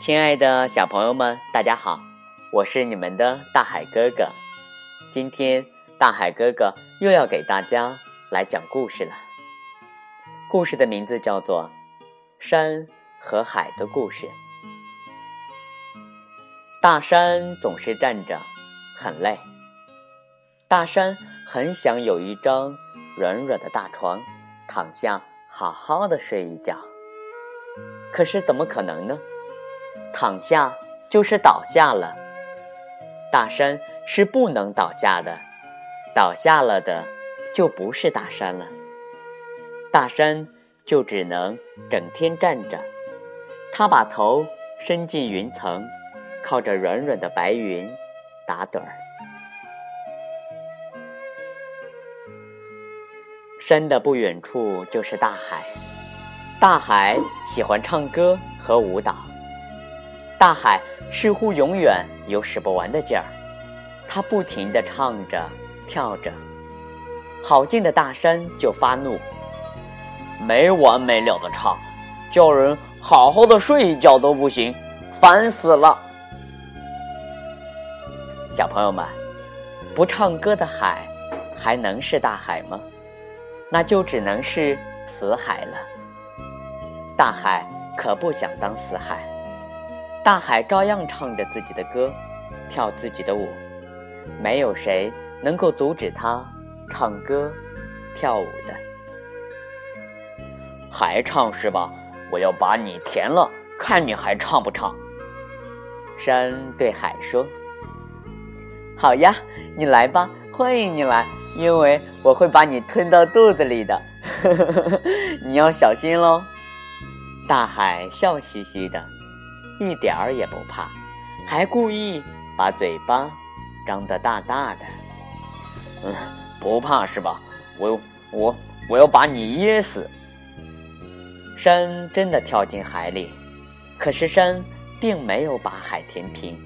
亲爱的小朋友们，大家好，我是你们的大海哥哥。今天大海哥哥又要给大家来讲故事了。故事的名字叫做《山和海的故事》。大山总是站着，很累。大山很想有一张软软的大床，躺下好好的睡一觉。可是怎么可能呢？躺下就是倒下了。大山是不能倒下的，倒下了的就不是大山了。大山就只能整天站着，他把头伸进云层，靠着软软的白云打盹儿。山的不远处就是大海，大海喜欢唱歌和舞蹈。大海似乎永远有使不完的劲儿，它不停地唱着、跳着。好近的大山就发怒，没完没了的唱，叫人好好的睡一觉都不行，烦死了。小朋友们，不唱歌的海还能是大海吗？那就只能是死海了。大海可不想当死海。大海照样唱着自己的歌，跳自己的舞，没有谁能够阻止他唱歌、跳舞的。还唱是吧？我要把你填了，看你还唱不唱。山对海说：“好呀，你来吧，欢迎你来，因为我会把你吞到肚子里的，你要小心喽。”大海笑嘻嘻的。一点儿也不怕，还故意把嘴巴张得大大的。嗯，不怕是吧？我我我要把你噎死！山真的跳进海里，可是山并没有把海填平，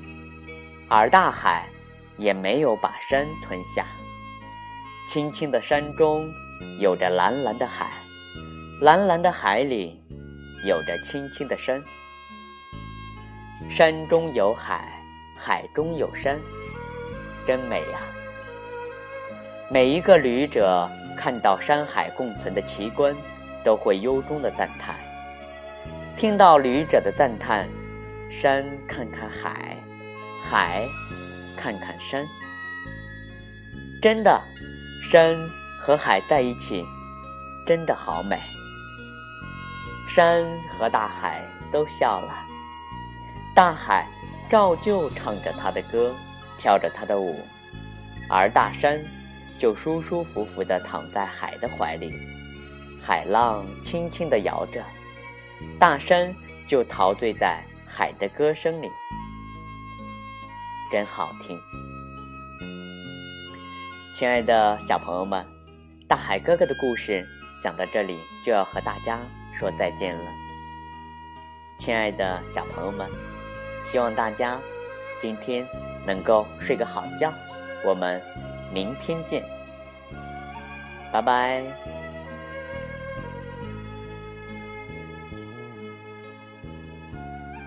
而大海也没有把山吞下。青青的山中有着蓝蓝的海，蓝蓝的海里有着青青的山。山中有海，海中有山，真美呀！每一个旅者看到山海共存的奇观，都会由衷的赞叹。听到旅者的赞叹，山看看海，海看看山，真的，山和海在一起，真的好美。山和大海都笑了。大海照旧唱着他的歌，跳着他的舞，而大山就舒舒服服地躺在海的怀里，海浪轻轻地摇着，大山就陶醉在海的歌声里，真好听。亲爱的小朋友们，大海哥哥的故事讲到这里就要和大家说再见了。亲爱的小朋友们。希望大家今天能够睡个好觉，我们明天见，拜拜。